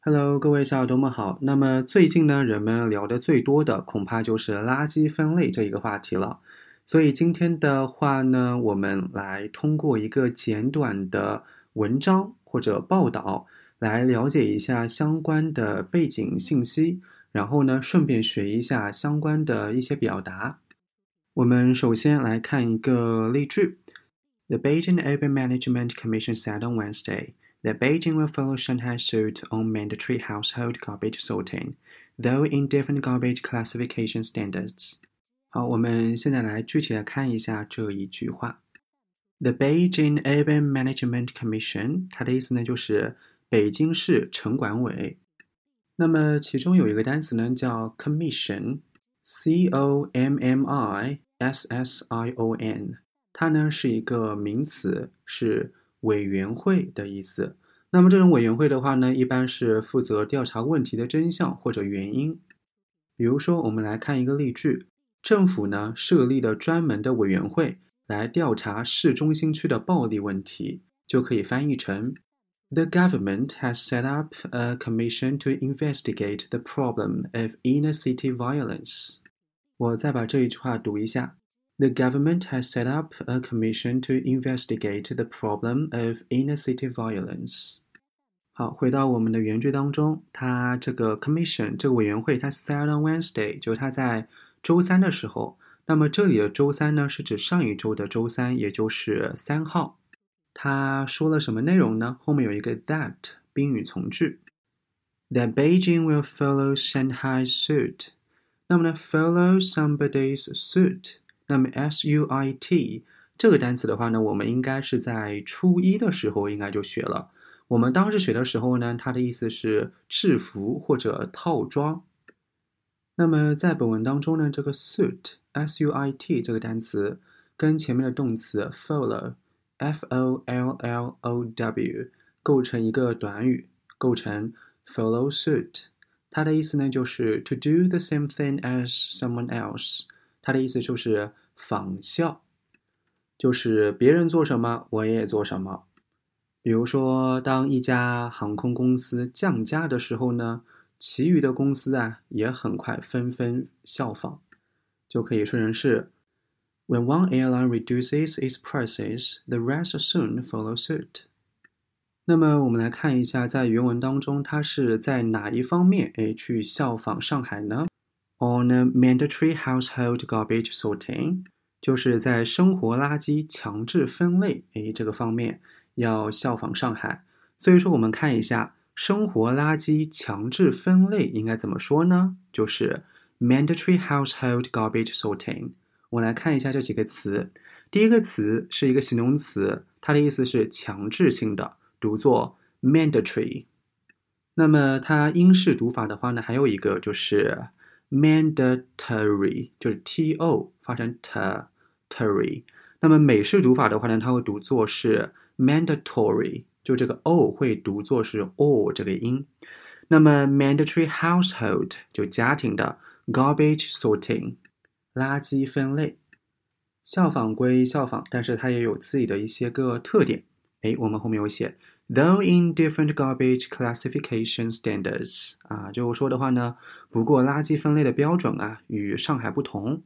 Hello，各位小耳朵们好。那么最近呢，人们聊的最多的恐怕就是垃圾分类这一个话题了。所以今天的话呢，我们来通过一个简短的文章或者报道，来了解一下相关的背景信息，然后呢，顺便学一下相关的一些表达。我们首先来看一个例句：The Beijing Urban Management Commission said on Wednesday. that Beijing will follow Shanghai's suit on mandatory household garbage sorting, though in different garbage classification standards. 好，我们现在来具体的看一下这一句话。The Beijing Urban Management Commission，它的意思呢就是北京市城管委。那么其中有一个单词呢叫 commission，c o m m i s s i o n，它呢是一个名词，是 委员会的意思。那么这种委员会的话呢，一般是负责调查问题的真相或者原因。比如说，我们来看一个例句：政府呢设立的专门的委员会来调查市中心区的暴力问题，就可以翻译成：The government has set up a commission to investigate the problem of inner city violence。我再把这一句话读一下。The government has set up a commission to investigate the problem of inner city violence. 好，回到我们的原句当中，它这个 commission 这个委员会，它 set on Wednesday，就是它在周三的时候。那么这里的周三呢，是指上一周的周三，也就是三号。他说了什么内容呢？后面有一个 that 宾语从句，that Beijing will follow Shanghai's suit。那么呢，follow somebody's suit。 那么 suit 这个单词的话呢，我们应该是在初一的时候应该就学了。我们当时学的时候呢，它的意思是制服或者套装。那么在本文当中呢，这个 suit suit 这个单词跟前面的动词 follow f o l l o w 构成一个短语，构成 follow suit。它的意思呢，就是 to do the same thing as someone else。它的意思就是仿效，就是别人做什么我也做什么。比如说，当一家航空公司降价的时候呢，其余的公司啊也很快纷纷效仿，就可以说成是：When one airline reduces its prices, the rest soon follow suit。那么我们来看一下，在原文当中，它是在哪一方面诶去效仿上海呢？On mandatory household garbage sorting，就是在生活垃圾强制分类，诶，这个方面要效仿上海。所以说，我们看一下生活垃圾强制分类应该怎么说呢？就是 mandatory household garbage sorting。我来看一下这几个词。第一个词是一个形容词，它的意思是强制性的，读作 mandatory。那么它英式读法的话呢，还有一个就是。Mandatory 就是 t o 发成 t，tory。那么美式读法的话呢，它会读作是 mandatory，就这个 o 会读作是 o 这个音。那么 mandatory household 就家庭的 garbage sorting，垃圾分类。效仿归效仿，但是它也有自己的一些个特点。哎，我们后面有写。Though in different garbage classification standards，啊，就是说的话呢，不过垃圾分类的标准啊与上海不同。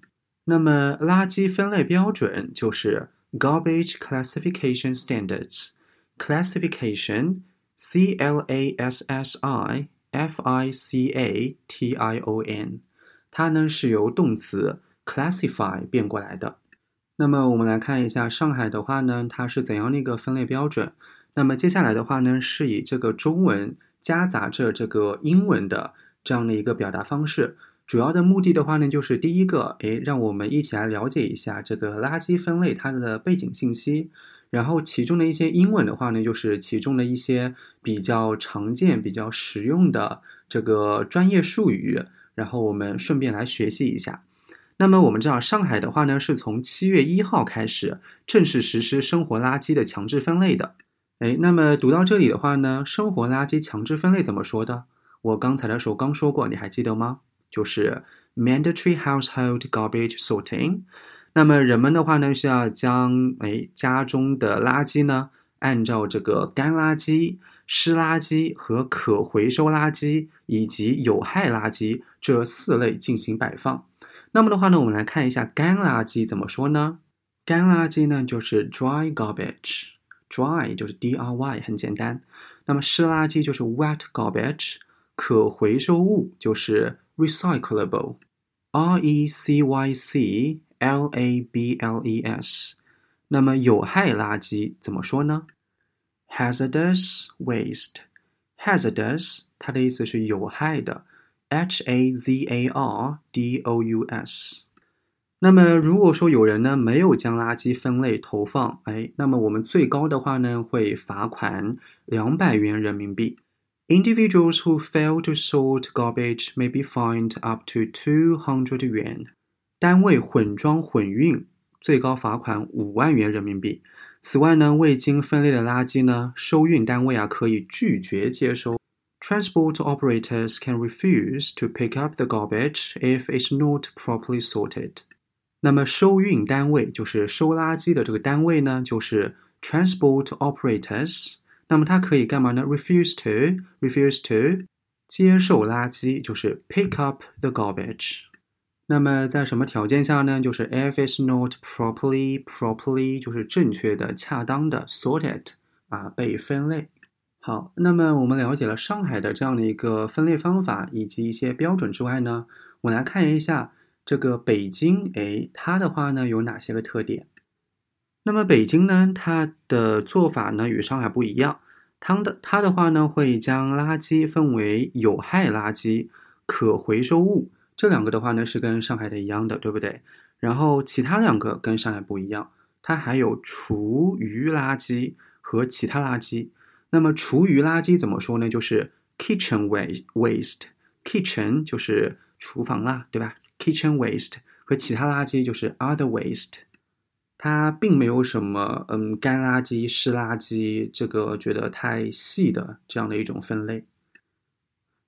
那么垃圾分类标准就是 garbage classification standards，classification，c l a s s i f i c a t i o n，它呢是由动词 classify 变过来的。那么我们来看一下上海的话呢，它是怎样的一个分类标准？那么接下来的话呢，是以这个中文夹杂着这个英文的这样的一个表达方式。主要的目的的话呢，就是第一个，诶，让我们一起来了解一下这个垃圾分类它的背景信息。然后其中的一些英文的话呢，就是其中的一些比较常见、比较实用的这个专业术语。然后我们顺便来学习一下。那么我们知道，上海的话呢，是从七月一号开始正式实施生活垃圾的强制分类的。哎，那么读到这里的话呢，生活垃圾强制分类怎么说的？我刚才的时候刚说过，你还记得吗？就是 mandatory household garbage sorting。那么人们的话呢，是要将哎家中的垃圾呢，按照这个干垃圾湿垃圾和可回收垃圾以及有害垃圾这四类进行摆放。那么的话呢，我们来看一下干垃圾怎么说呢？干垃圾呢就是 dry garbage garbage，dry 就是 d r y 很简单。那么湿垃圾就是 wet garbage，可回收物就是 recyclable，r e c y c l a b l e s。那么有害垃圾怎么说呢？hazardous waste，hazardous 它的意思是有害的，h a z a r d o u s。 那么如果说有人呢没有将垃圾分类投放，哎，那么我们最高的话呢会罚款两百元人民币。Individuals who fail to sort garbage may be fined up to two hundred yuan。单位混装混运。最高罚款五万元人民币。此外呢，未经分类的垃圾呢，收运单位啊可以拒绝接收。Transport operators can refuse to pick up the garbage if it's not properly sorted。那么收运单位就是收垃圾的这个单位呢，就是 transport operators。那么它可以干嘛呢？Refuse to refuse to 接受垃圾，就是 pick up the garbage。那么在什么条件下呢？就是 if it's not properly properly 就是正确的、恰当的 sorted 啊被分类。好，那么我们了解了上海的这样的一个分类方法以及一些标准之外呢，我来看一下这个北京，哎，它的话呢有哪些个特点？那么北京呢，它的做法呢与上海不一样，它的它的话呢会将垃圾分为有害垃圾、可回收物。这两个的话呢是跟上海的一样的，对不对？然后其他两个跟上海不一样，它还有厨余垃圾和其他垃圾。那么厨余垃圾怎么说呢？就是 kitchen waste，kitchen 就是厨房啦，对吧？kitchen waste 和其他垃圾就是 other waste。它并没有什么嗯干垃圾、湿垃圾这个觉得太细的这样的一种分类。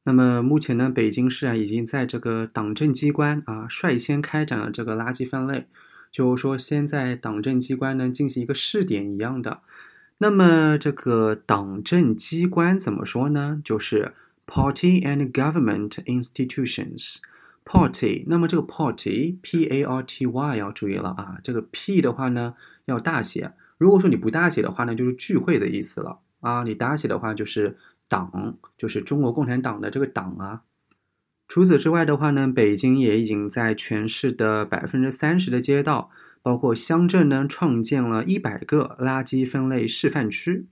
那么目前呢，北京市啊已经在这个党政机关啊率先开展了这个垃圾分类，就是说先在党政机关呢进行一个试点一样的。那么这个党政机关怎么说呢？就是 party and government institutions。party，那么这个 party p a r t y 要注意了啊，这个 p 的话呢要大写。如果说你不大写的话呢，就是聚会的意思了啊。你大写的话就是。党就是中国共产党的这个党啊。除此之外的话呢，北京也已经在全市的百分之三十的街道，包括乡镇呢，创建了一百个垃圾分类示范区。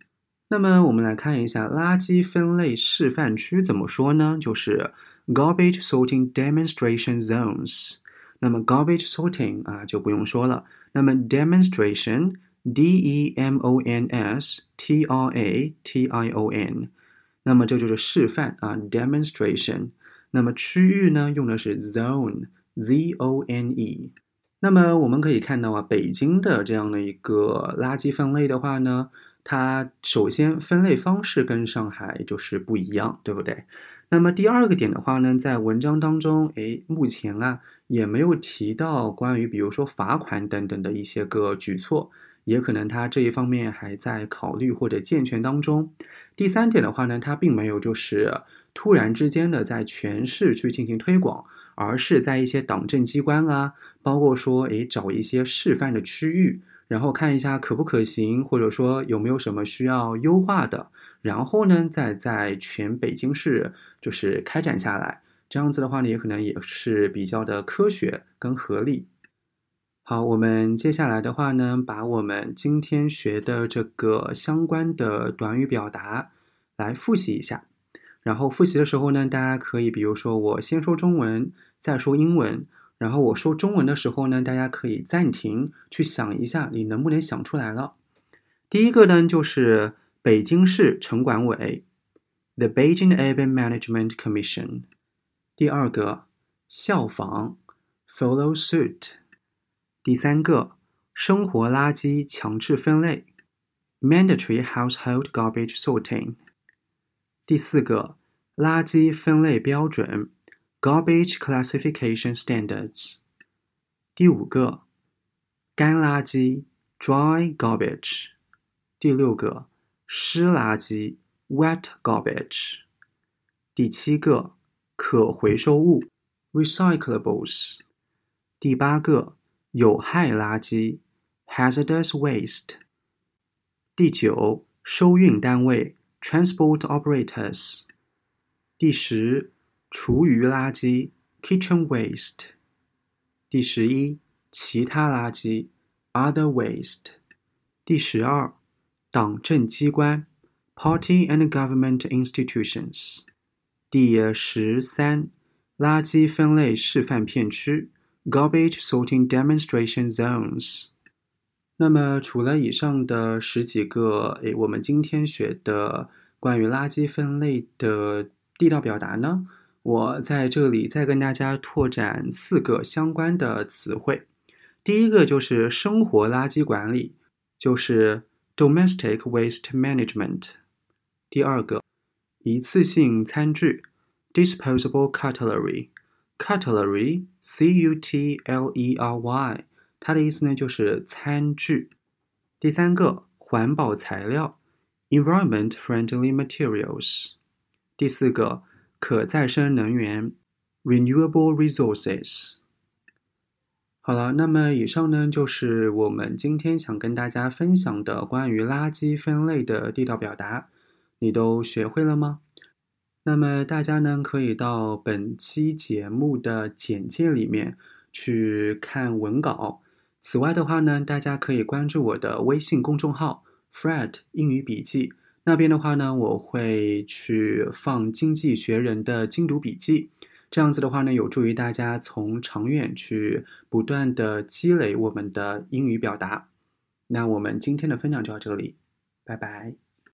那么我们来看一下垃圾分类示范区怎么说呢？就是 garbage sorting demonstration zones。那么 garbage sorting 啊就不用说了。那么 demonstration d e m o n s t r a t i o n。那么这就是示范啊，demonstration。那么区域呢，用的是 zone，z o n e。那么我们可以看到啊，北京的这样的一个垃圾分类的话呢，它首先分类方式跟上海就是不一样，对不对？那么第二个点的话呢，在文章当中，诶，目前啊也没有提到关于比如说罚款等等的一些个举措。也可能他这一方面还在考虑或者健全当中。第三点的话呢，他并没有就是突然之间的在全市去进行推广，而是在一些党政机关啊，包括说诶找一些示范的区域，然后看一下可不可行，或者说有没有什么需要优化的，然后呢再在全北京市就是开展下来。这样子的话呢，也可能也是比较的科学跟合理。好，我们接下来的话呢，把我们今天学的这个相关的短语表达来复习一下。然后复习的时候呢，大家可以，比如说我先说中文，再说英文。然后我说中文的时候呢，大家可以暂停，去想一下，你能不能想出来了。第一个呢，就是北京市城管委，The Beijing Urban Management Commission。第二个，效仿，Follow suit。第三个，生活垃圾强制分类，mandatory household garbage sorting。第四个，垃圾分类标准 ，garbage classification standards。第五个，干垃圾，dry garbage。第六个，湿垃圾 wet garbage。第七个，可回收物，recyclables。第八个，有害垃圾，hazardous waste。第九，收运单位，transport operators。第十， 厨余垃圾，kitchen waste。第十一，其他垃圾，other waste。第十二，党政机关，party and government institutions。第十三，垃圾分类示范片区，garbage sorting demonstration zones。那么，除了以上的十几个，诶，我们今天学的关于垃圾分类的地道表达呢，我在这里再跟大家拓展四个相关的词汇。第一个就是生活垃圾管理。就是 domestic waste management。第二个，一次性餐具 disposable cutlery。cutlery，c u t l e r y，它的意思呢就是餐具。第三个，环保材料 environment friendly materials。第四个，可再生能源 renewable resources。好了，那么以上呢就是我们今天想跟大家分享的关于垃圾分类的地道表达，你都学会了吗？那么大家呢可以到本期节目的简介里面去看文稿。此外的话呢，大家可以关注我的微信公众号 “Fred 英语笔记”，那边的话呢，我会去放《经济学人》的精读笔记。这样子的话呢，有助于大家从长远去不断的积累我们的英语表达。那我们今天的分享就到这里，拜拜。